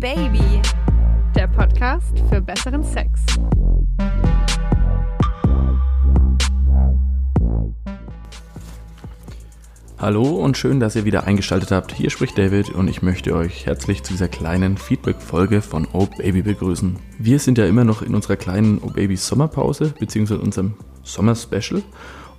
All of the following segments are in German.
Baby, der Podcast für besseren Sex. Hallo und schön, dass ihr wieder eingeschaltet habt. Hier spricht David und ich möchte euch herzlich zu dieser kleinen Feedback-Folge von Oh Baby begrüßen. Wir sind ja immer noch in unserer kleinen Oh Baby Sommerpause, beziehungsweise unserem Sommer-Special.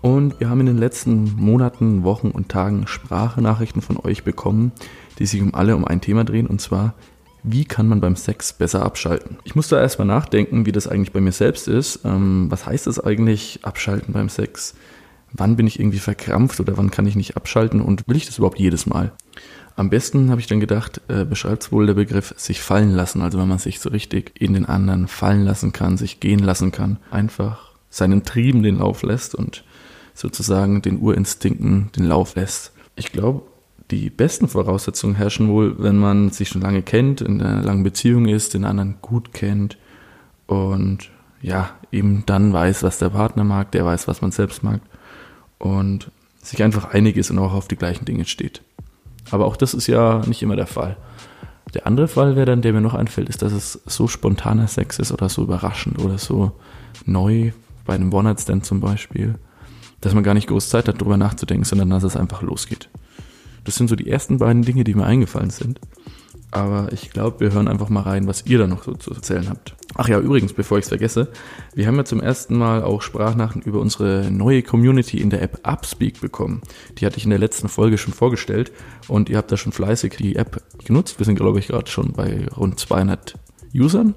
Und wir haben in den letzten Monaten, Wochen und Tagen Sprachnachrichten von euch bekommen, die sich um alle um ein Thema drehen, und zwar, wie kann man beim Sex besser abschalten? Ich musste erstmal nachdenken, wie das eigentlich bei mir selbst ist. Ähm, was heißt das eigentlich, abschalten beim Sex? Wann bin ich irgendwie verkrampft oder wann kann ich nicht abschalten und will ich das überhaupt jedes Mal? Am besten habe ich dann gedacht, äh, beschreibt es wohl der Begriff sich fallen lassen, also wenn man sich so richtig in den anderen fallen lassen kann, sich gehen lassen kann, einfach seinen Trieben den Lauf lässt und sozusagen den Urinstinkten den Lauf lässt. Ich glaube, die besten Voraussetzungen herrschen wohl, wenn man sich schon lange kennt, in einer langen Beziehung ist, den anderen gut kennt und ja, eben dann weiß, was der Partner mag, der weiß, was man selbst mag und sich einfach einig ist und auch auf die gleichen Dinge steht. Aber auch das ist ja nicht immer der Fall. Der andere Fall wäre dann, der mir noch einfällt, ist, dass es so spontaner Sex ist oder so überraschend oder so neu, bei einem One-Night-Stand zum Beispiel, dass man gar nicht groß Zeit hat, darüber nachzudenken, sondern dass es einfach losgeht. Das sind so die ersten beiden Dinge, die mir eingefallen sind. Aber ich glaube, wir hören einfach mal rein, was ihr da noch so zu erzählen habt. Ach ja, übrigens, bevor ich es vergesse, wir haben ja zum ersten Mal auch Sprachnachrichten über unsere neue Community in der App Upspeak bekommen. Die hatte ich in der letzten Folge schon vorgestellt und ihr habt da schon fleißig die App genutzt. Wir sind, glaube ich, gerade schon bei rund 200 Usern.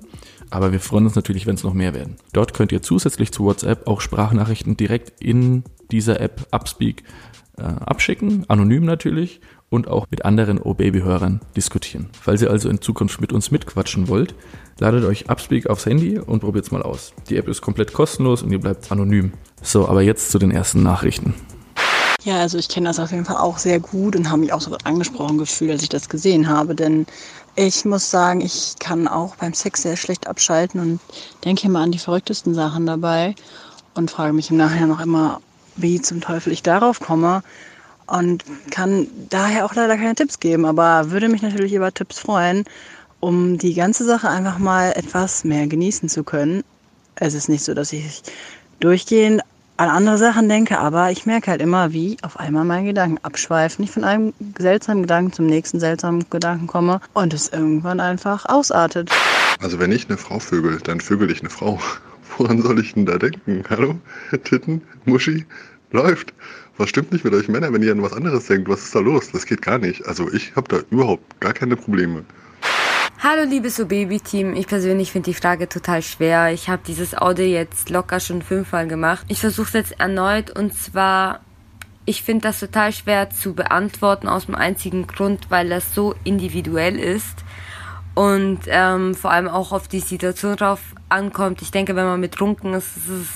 Aber wir freuen uns natürlich, wenn es noch mehr werden. Dort könnt ihr zusätzlich zu WhatsApp auch Sprachnachrichten direkt in dieser App Upspeak äh, abschicken, anonym natürlich und auch mit anderen O-Baby-Hörern diskutieren. Falls ihr also in Zukunft mit uns mitquatschen wollt, ladet euch Upspeak aufs Handy und probiert es mal aus. Die App ist komplett kostenlos und ihr bleibt anonym. So, aber jetzt zu den ersten Nachrichten. Ja, also ich kenne das auf jeden Fall auch sehr gut und habe mich auch so angesprochen gefühlt, als ich das gesehen habe, denn ich muss sagen, ich kann auch beim Sex sehr schlecht abschalten und denke immer an die verrücktesten Sachen dabei und frage mich im Nachhinein noch immer, wie zum Teufel ich darauf komme und kann daher auch leider keine Tipps geben, aber würde mich natürlich über Tipps freuen, um die ganze Sache einfach mal etwas mehr genießen zu können. Es ist nicht so, dass ich durchgehend an andere Sachen denke, aber ich merke halt immer, wie auf einmal meine Gedanken abschweifen, ich von einem seltsamen Gedanken zum nächsten seltsamen Gedanken komme und es irgendwann einfach ausartet. Also wenn ich eine Frau vögel, dann vögel ich eine Frau. Woran soll ich denn da denken? Hallo? Titten? Muschi? Läuft. Was stimmt nicht mit euch Männern, wenn ihr an was anderes denkt? Was ist da los? Das geht gar nicht. Also ich habe da überhaupt gar keine Probleme. Hallo liebes so Baby-Team, ich persönlich finde die Frage total schwer. Ich habe dieses Audio jetzt locker schon fünfmal gemacht. Ich versuche es jetzt erneut und zwar, ich finde das total schwer zu beantworten aus dem einzigen Grund, weil das so individuell ist und ähm, vor allem auch auf die Situation drauf ankommt. Ich denke, wenn man betrunken ist, ist es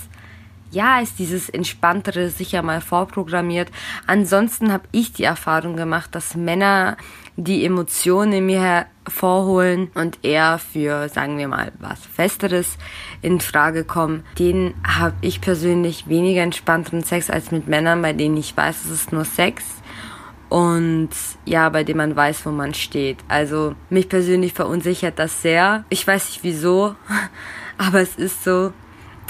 ja, ist dieses Entspanntere sicher mal vorprogrammiert. Ansonsten habe ich die Erfahrung gemacht, dass Männer die Emotionen in mir hervorholen und eher für, sagen wir mal, was Festeres in Frage kommen. Den habe ich persönlich weniger entspannteren Sex als mit Männern, bei denen ich weiß, es ist nur Sex und ja, bei dem man weiß, wo man steht. Also mich persönlich verunsichert das sehr. Ich weiß nicht wieso, aber es ist so.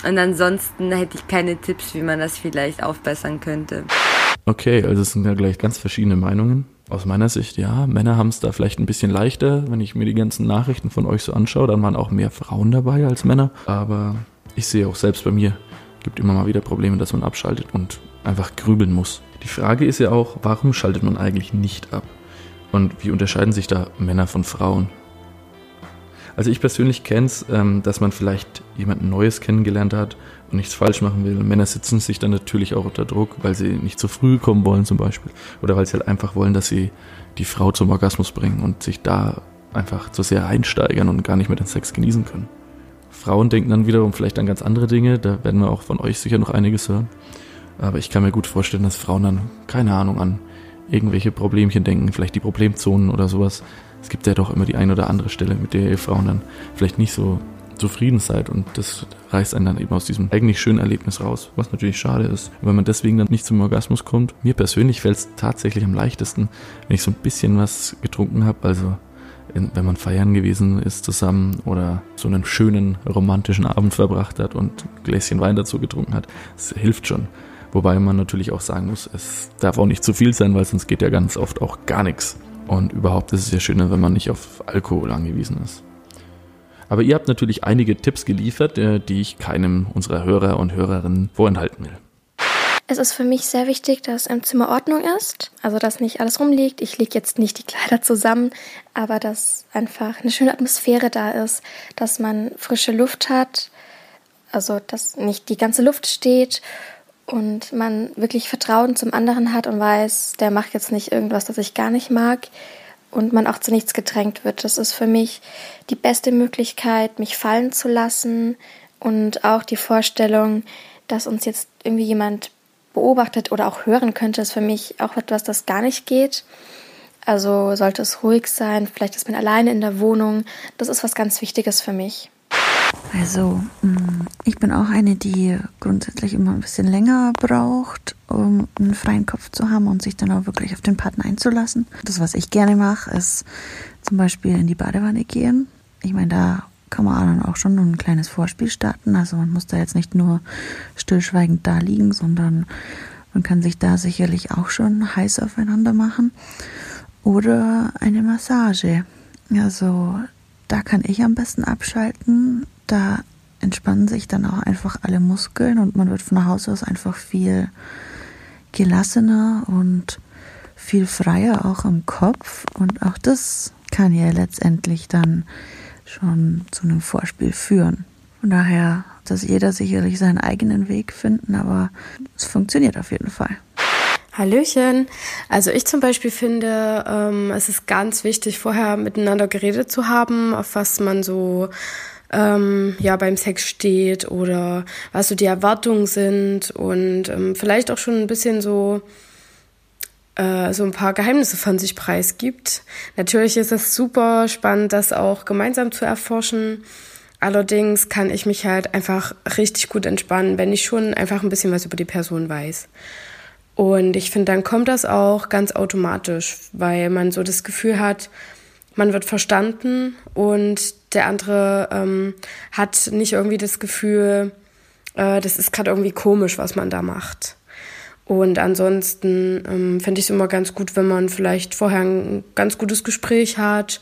Und ansonsten hätte ich keine Tipps, wie man das vielleicht aufbessern könnte. Okay, also es sind ja gleich ganz verschiedene Meinungen. Aus meiner Sicht, ja, Männer haben es da vielleicht ein bisschen leichter. Wenn ich mir die ganzen Nachrichten von euch so anschaue, dann waren auch mehr Frauen dabei als Männer. Aber ich sehe auch selbst bei mir, gibt immer mal wieder Probleme, dass man abschaltet und einfach grübeln muss. Die Frage ist ja auch, warum schaltet man eigentlich nicht ab? Und wie unterscheiden sich da Männer von Frauen? Also ich persönlich kenne es, ähm, dass man vielleicht jemanden Neues kennengelernt hat und nichts falsch machen will. Männer sitzen sich dann natürlich auch unter Druck, weil sie nicht zu früh kommen wollen zum Beispiel. Oder weil sie halt einfach wollen, dass sie die Frau zum Orgasmus bringen und sich da einfach zu sehr reinsteigern und gar nicht mehr den Sex genießen können. Frauen denken dann wiederum vielleicht an ganz andere Dinge, da werden wir auch von euch sicher noch einiges hören. Aber ich kann mir gut vorstellen, dass Frauen dann, keine Ahnung, an irgendwelche Problemchen denken, vielleicht die Problemzonen oder sowas, es gibt ja doch immer die eine oder andere Stelle, mit der ihr Frauen dann vielleicht nicht so zufrieden seid und das reißt einen dann eben aus diesem eigentlich schönen Erlebnis raus, was natürlich schade ist, wenn man deswegen dann nicht zum Orgasmus kommt. Mir persönlich fällt es tatsächlich am leichtesten, wenn ich so ein bisschen was getrunken habe, also wenn man feiern gewesen ist zusammen oder so einen schönen romantischen Abend verbracht hat und ein Gläschen Wein dazu getrunken hat. Das hilft schon. Wobei man natürlich auch sagen muss, es darf auch nicht zu viel sein, weil sonst geht ja ganz oft auch gar nichts. Und überhaupt ist es ja schöner, wenn man nicht auf Alkohol angewiesen ist. Aber ihr habt natürlich einige Tipps geliefert, äh, die ich keinem unserer Hörer und Hörerinnen vorenthalten will. Es ist für mich sehr wichtig, dass im Zimmer Ordnung ist, also dass nicht alles rumliegt. Ich lege jetzt nicht die Kleider zusammen, aber dass einfach eine schöne Atmosphäre da ist, dass man frische Luft hat, also dass nicht die ganze Luft steht und man wirklich Vertrauen zum anderen hat und weiß, der macht jetzt nicht irgendwas, das ich gar nicht mag und man auch zu nichts gedrängt wird. Das ist für mich die beste Möglichkeit, mich fallen zu lassen und auch die Vorstellung, dass uns jetzt irgendwie jemand beobachtet oder auch hören könnte, ist für mich auch etwas, das gar nicht geht. Also sollte es ruhig sein, vielleicht ist man alleine in der Wohnung. Das ist was ganz Wichtiges für mich. Also, mm, ich bin auch eine, die grundsätzlich immer ein bisschen länger braucht, um einen freien Kopf zu haben und sich dann auch wirklich auf den Partner einzulassen. Das, was ich gerne mache, ist zum Beispiel in die Badewanne gehen. Ich meine, da kann man dann auch schon ein kleines Vorspiel starten. Also man muss da jetzt nicht nur stillschweigend da liegen, sondern man kann sich da sicherlich auch schon heiß aufeinander machen. Oder eine Massage. Also da kann ich am besten abschalten. Da entspannen sich dann auch einfach alle Muskeln und man wird von Haus aus einfach viel gelassener und viel freier auch im Kopf. Und auch das kann ja letztendlich dann schon zu einem Vorspiel führen. Von daher, dass jeder sicherlich seinen eigenen Weg finden, aber es funktioniert auf jeden Fall. Hallöchen. Also ich zum Beispiel finde, ähm, es ist ganz wichtig, vorher miteinander geredet zu haben, auf was man so ähm, ja beim Sex steht oder was so die Erwartungen sind und ähm, vielleicht auch schon ein bisschen so äh, so ein paar Geheimnisse von sich preisgibt. Natürlich ist es super spannend, das auch gemeinsam zu erforschen. Allerdings kann ich mich halt einfach richtig gut entspannen, wenn ich schon einfach ein bisschen was über die Person weiß. Und ich finde, dann kommt das auch ganz automatisch, weil man so das Gefühl hat, man wird verstanden und der andere ähm, hat nicht irgendwie das Gefühl, äh, das ist gerade irgendwie komisch, was man da macht. Und ansonsten ähm, fände ich es immer ganz gut, wenn man vielleicht vorher ein ganz gutes Gespräch hat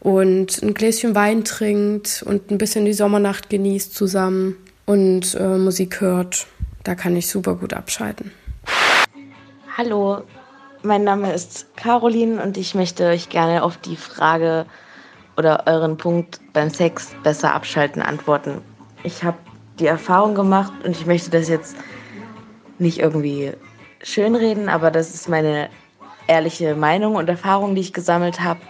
und ein Gläschen Wein trinkt und ein bisschen die Sommernacht genießt zusammen und äh, Musik hört. Da kann ich super gut abschalten. Hallo, mein Name ist Caroline und ich möchte euch gerne auf die Frage oder euren Punkt beim Sex besser abschalten antworten. Ich habe die Erfahrung gemacht und ich möchte das jetzt nicht irgendwie schönreden, aber das ist meine ehrliche Meinung und Erfahrung, die ich gesammelt habe.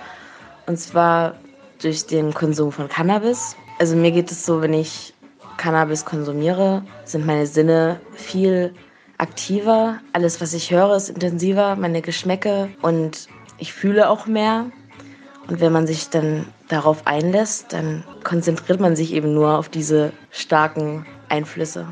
Und zwar durch den Konsum von Cannabis. Also mir geht es so, wenn ich Cannabis konsumiere, sind meine Sinne viel aktiver. Alles, was ich höre, ist intensiver, meine Geschmäcke und ich fühle auch mehr. Und wenn man sich dann darauf einlässt, dann konzentriert man sich eben nur auf diese starken Einflüsse.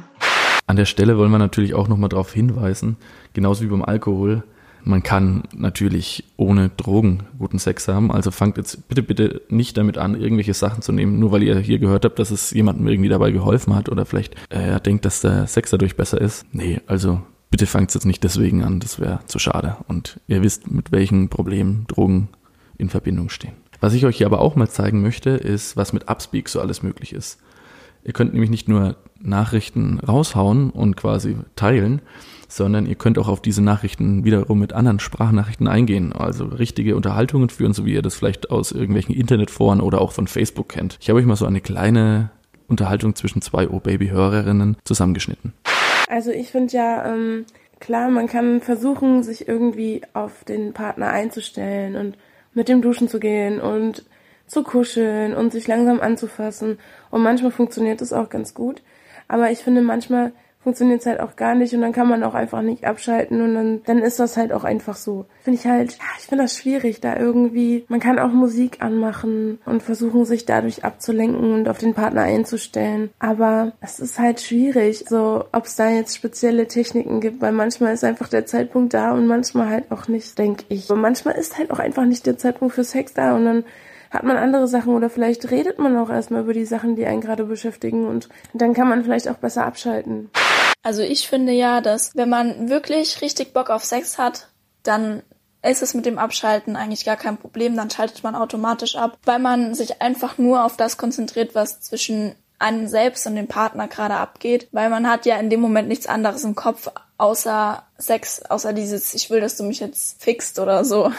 An der Stelle wollen wir natürlich auch nochmal darauf hinweisen, genauso wie beim Alkohol, man kann natürlich ohne Drogen guten Sex haben. Also fangt jetzt bitte, bitte nicht damit an, irgendwelche Sachen zu nehmen, nur weil ihr hier gehört habt, dass es jemandem irgendwie dabei geholfen hat oder vielleicht äh, denkt, dass der Sex dadurch besser ist. Nee, also bitte fangt jetzt nicht deswegen an, das wäre zu schade. Und ihr wisst, mit welchen Problemen Drogen in Verbindung stehen. Was ich euch hier aber auch mal zeigen möchte, ist, was mit Upspeak so alles möglich ist. Ihr könnt nämlich nicht nur Nachrichten raushauen und quasi teilen, sondern ihr könnt auch auf diese Nachrichten wiederum mit anderen Sprachnachrichten eingehen, also richtige Unterhaltungen führen, so wie ihr das vielleicht aus irgendwelchen Internetforen oder auch von Facebook kennt. Ich habe euch mal so eine kleine Unterhaltung zwischen zwei O-Baby-Hörerinnen zusammengeschnitten. Also ich finde ja, ähm, klar, man kann versuchen, sich irgendwie auf den Partner einzustellen und mit dem Duschen zu gehen und zu kuscheln und sich langsam anzufassen. Und manchmal funktioniert das auch ganz gut. Aber ich finde, manchmal funktioniert es halt auch gar nicht und dann kann man auch einfach nicht abschalten und dann, dann ist das halt auch einfach so. Finde ich halt, ja, ich finde das schwierig, da irgendwie, man kann auch Musik anmachen und versuchen, sich dadurch abzulenken und auf den Partner einzustellen. Aber es ist halt schwierig, so, ob es da jetzt spezielle Techniken gibt, weil manchmal ist einfach der Zeitpunkt da und manchmal halt auch nicht, denke ich. Und manchmal ist halt auch einfach nicht der Zeitpunkt für Sex da und dann hat man andere Sachen oder vielleicht redet man auch erstmal über die Sachen, die einen gerade beschäftigen und dann kann man vielleicht auch besser abschalten. Also ich finde ja, dass wenn man wirklich richtig Bock auf Sex hat, dann ist es mit dem Abschalten eigentlich gar kein Problem, dann schaltet man automatisch ab, weil man sich einfach nur auf das konzentriert, was zwischen einem selbst und dem Partner gerade abgeht, weil man hat ja in dem Moment nichts anderes im Kopf außer Sex, außer dieses ich will, dass du mich jetzt fixt oder so.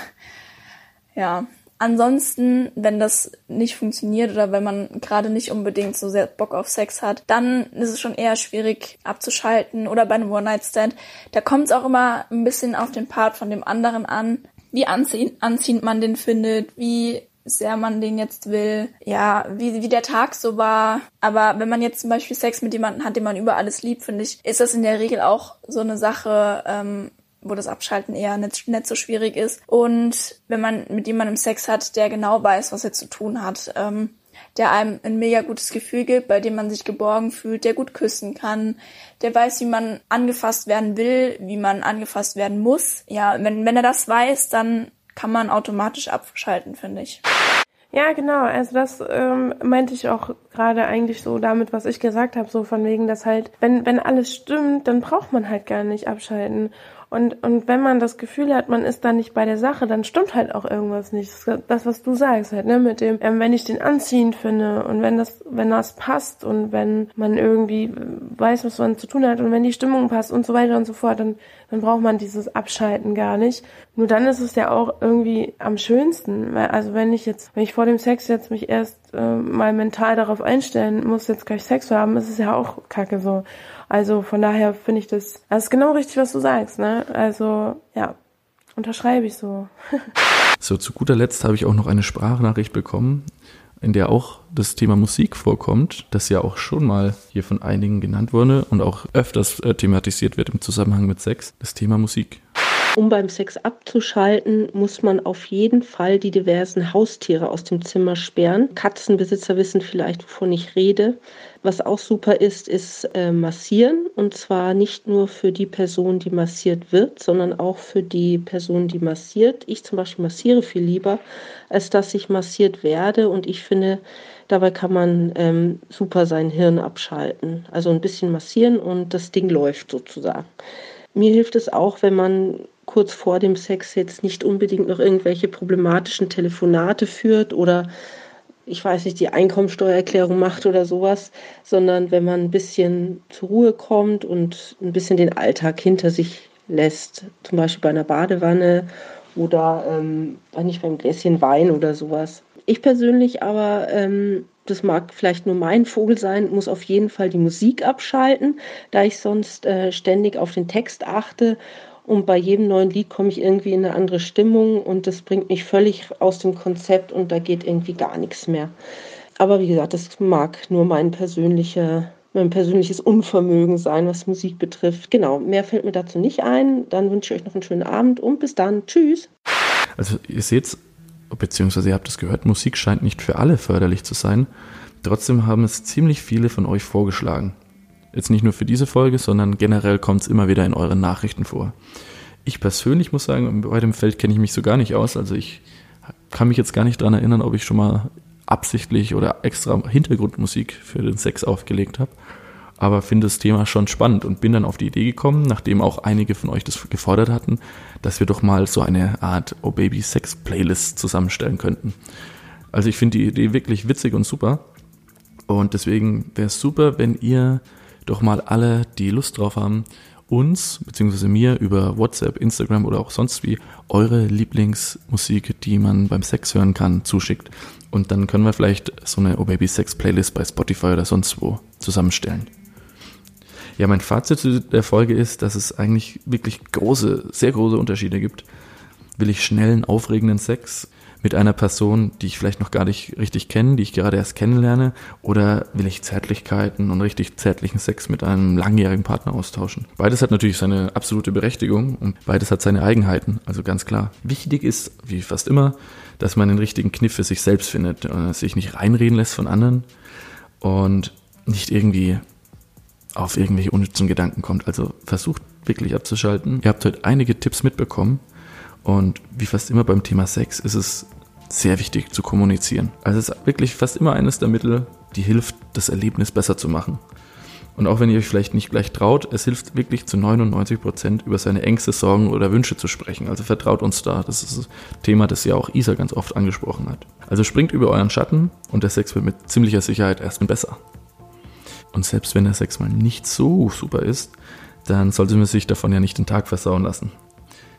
Ja, Ansonsten, wenn das nicht funktioniert oder wenn man gerade nicht unbedingt so sehr Bock auf Sex hat, dann ist es schon eher schwierig abzuschalten oder bei einem One-Night-Stand. Da kommt es auch immer ein bisschen auf den Part von dem anderen an, wie anziehend, anziehend man den findet, wie sehr man den jetzt will, ja, wie, wie der Tag so war. Aber wenn man jetzt zum Beispiel Sex mit jemandem hat, den man über alles liebt, finde ich, ist das in der Regel auch so eine Sache, ähm, wo das Abschalten eher nicht, nicht so schwierig ist. Und wenn man mit jemandem Sex hat, der genau weiß, was er zu tun hat, ähm, der einem ein mega gutes Gefühl gibt, bei dem man sich geborgen fühlt, der gut küssen kann, der weiß, wie man angefasst werden will, wie man angefasst werden muss. Ja, wenn, wenn er das weiß, dann kann man automatisch abschalten, finde ich. Ja, genau. Also das ähm, meinte ich auch gerade eigentlich so damit, was ich gesagt habe, so von wegen, dass halt, wenn, wenn alles stimmt, dann braucht man halt gar nicht abschalten. Und, und wenn man das Gefühl hat, man ist da nicht bei der Sache, dann stimmt halt auch irgendwas nicht. Das, was du sagst halt, ne, mit dem, ähm, wenn ich den anziehend finde und wenn das, wenn das passt und wenn man irgendwie weiß, was man zu tun hat und wenn die Stimmung passt und so weiter und so fort, dann, dann braucht man dieses Abschalten gar nicht. Nur dann ist es ja auch irgendwie am schönsten. Weil, also wenn ich jetzt, wenn ich vor dem Sex jetzt mich erst äh, mal mental darauf einstellen muss, jetzt gleich Sex zu haben, ist es ja auch kacke so. Also von daher finde ich das, das ist genau richtig, was du sagst, ne? Also ja, unterschreibe ich so. so, zu guter Letzt habe ich auch noch eine Sprachnachricht bekommen, in der auch das Thema Musik vorkommt, das ja auch schon mal hier von einigen genannt wurde und auch öfters äh, thematisiert wird im Zusammenhang mit Sex, das Thema Musik. Um beim Sex abzuschalten, muss man auf jeden Fall die diversen Haustiere aus dem Zimmer sperren. Katzenbesitzer wissen vielleicht, wovon ich rede. Was auch super ist, ist äh, massieren. Und zwar nicht nur für die Person, die massiert wird, sondern auch für die Person, die massiert. Ich zum Beispiel massiere viel lieber, als dass ich massiert werde. Und ich finde, dabei kann man ähm, super sein Hirn abschalten. Also ein bisschen massieren und das Ding läuft sozusagen. Mir hilft es auch, wenn man kurz vor dem Sex jetzt nicht unbedingt noch irgendwelche problematischen Telefonate führt oder ich weiß nicht, die Einkommensteuererklärung macht oder sowas, sondern wenn man ein bisschen zur Ruhe kommt und ein bisschen den Alltag hinter sich lässt, zum Beispiel bei einer Badewanne oder ähm, nicht beim Gläschen Wein oder sowas. Ich persönlich aber, ähm, das mag vielleicht nur mein Vogel sein, muss auf jeden Fall die Musik abschalten, da ich sonst äh, ständig auf den Text achte und bei jedem neuen Lied komme ich irgendwie in eine andere Stimmung und das bringt mich völlig aus dem Konzept und da geht irgendwie gar nichts mehr. Aber wie gesagt, das mag nur mein persönlicher mein persönliches Unvermögen sein, was Musik betrifft. Genau, mehr fällt mir dazu nicht ein. Dann wünsche ich euch noch einen schönen Abend und bis dann. Tschüss. Also ihr seht, beziehungsweise ihr habt es gehört, Musik scheint nicht für alle förderlich zu sein. Trotzdem haben es ziemlich viele von euch vorgeschlagen. Jetzt nicht nur für diese Folge, sondern generell kommt es immer wieder in euren Nachrichten vor. Ich persönlich muss sagen, bei dem Feld kenne ich mich so gar nicht aus. Also ich kann mich jetzt gar nicht daran erinnern, ob ich schon mal absichtlich oder extra Hintergrundmusik für den Sex aufgelegt habe. Aber finde das Thema schon spannend und bin dann auf die Idee gekommen, nachdem auch einige von euch das gefordert hatten, dass wir doch mal so eine Art Oh Baby Sex Playlist zusammenstellen könnten. Also ich finde die Idee wirklich witzig und super. Und deswegen wäre es super, wenn ihr doch mal alle, die Lust drauf haben, uns bzw. mir über WhatsApp, Instagram oder auch sonst wie eure Lieblingsmusik, die man beim Sex hören kann, zuschickt. Und dann können wir vielleicht so eine Oh Baby Sex Playlist bei Spotify oder sonst wo zusammenstellen. Ja, mein Fazit zu der Folge ist, dass es eigentlich wirklich große, sehr große Unterschiede gibt. Will ich schnellen, aufregenden Sex? Mit einer Person, die ich vielleicht noch gar nicht richtig kenne, die ich gerade erst kennenlerne, oder will ich Zärtlichkeiten und richtig zärtlichen Sex mit einem langjährigen Partner austauschen? Beides hat natürlich seine absolute Berechtigung und beides hat seine Eigenheiten, also ganz klar. Wichtig ist, wie fast immer, dass man den richtigen Kniff für sich selbst findet, äh, sich nicht reinreden lässt von anderen und nicht irgendwie auf irgendwelche unnützen Gedanken kommt. Also versucht wirklich abzuschalten. Ihr habt heute einige Tipps mitbekommen und wie fast immer beim Thema Sex ist es sehr wichtig zu kommunizieren. Also es ist wirklich fast immer eines der Mittel, die hilft, das Erlebnis besser zu machen. Und auch wenn ihr euch vielleicht nicht gleich traut, es hilft wirklich zu 99 Prozent über seine Ängste, Sorgen oder Wünsche zu sprechen. Also vertraut uns da. Das ist das Thema, das ja auch Isa ganz oft angesprochen hat. Also springt über euren Schatten und der Sex wird mit ziemlicher Sicherheit erstmal besser. Und selbst wenn der Sex mal nicht so super ist, dann sollte man sich davon ja nicht den Tag versauen lassen.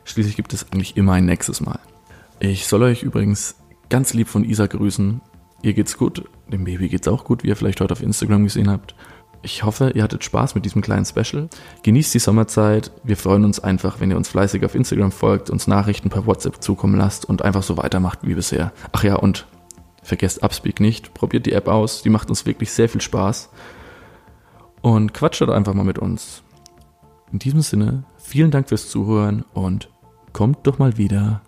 Schließlich gibt es eigentlich immer ein nächstes Mal. Ich soll euch übrigens ganz lieb von Isa grüßen. Ihr geht's gut, dem Baby geht's auch gut, wie ihr vielleicht heute auf Instagram gesehen habt. Ich hoffe, ihr hattet Spaß mit diesem kleinen Special. Genießt die Sommerzeit. Wir freuen uns einfach, wenn ihr uns fleißig auf Instagram folgt, uns Nachrichten per WhatsApp zukommen lasst und einfach so weitermacht wie bisher. Ach ja, und vergesst Upspeak nicht. Probiert die App aus. Die macht uns wirklich sehr viel Spaß. Und quatscht einfach mal mit uns. In diesem Sinne, vielen Dank fürs Zuhören und kommt doch mal wieder.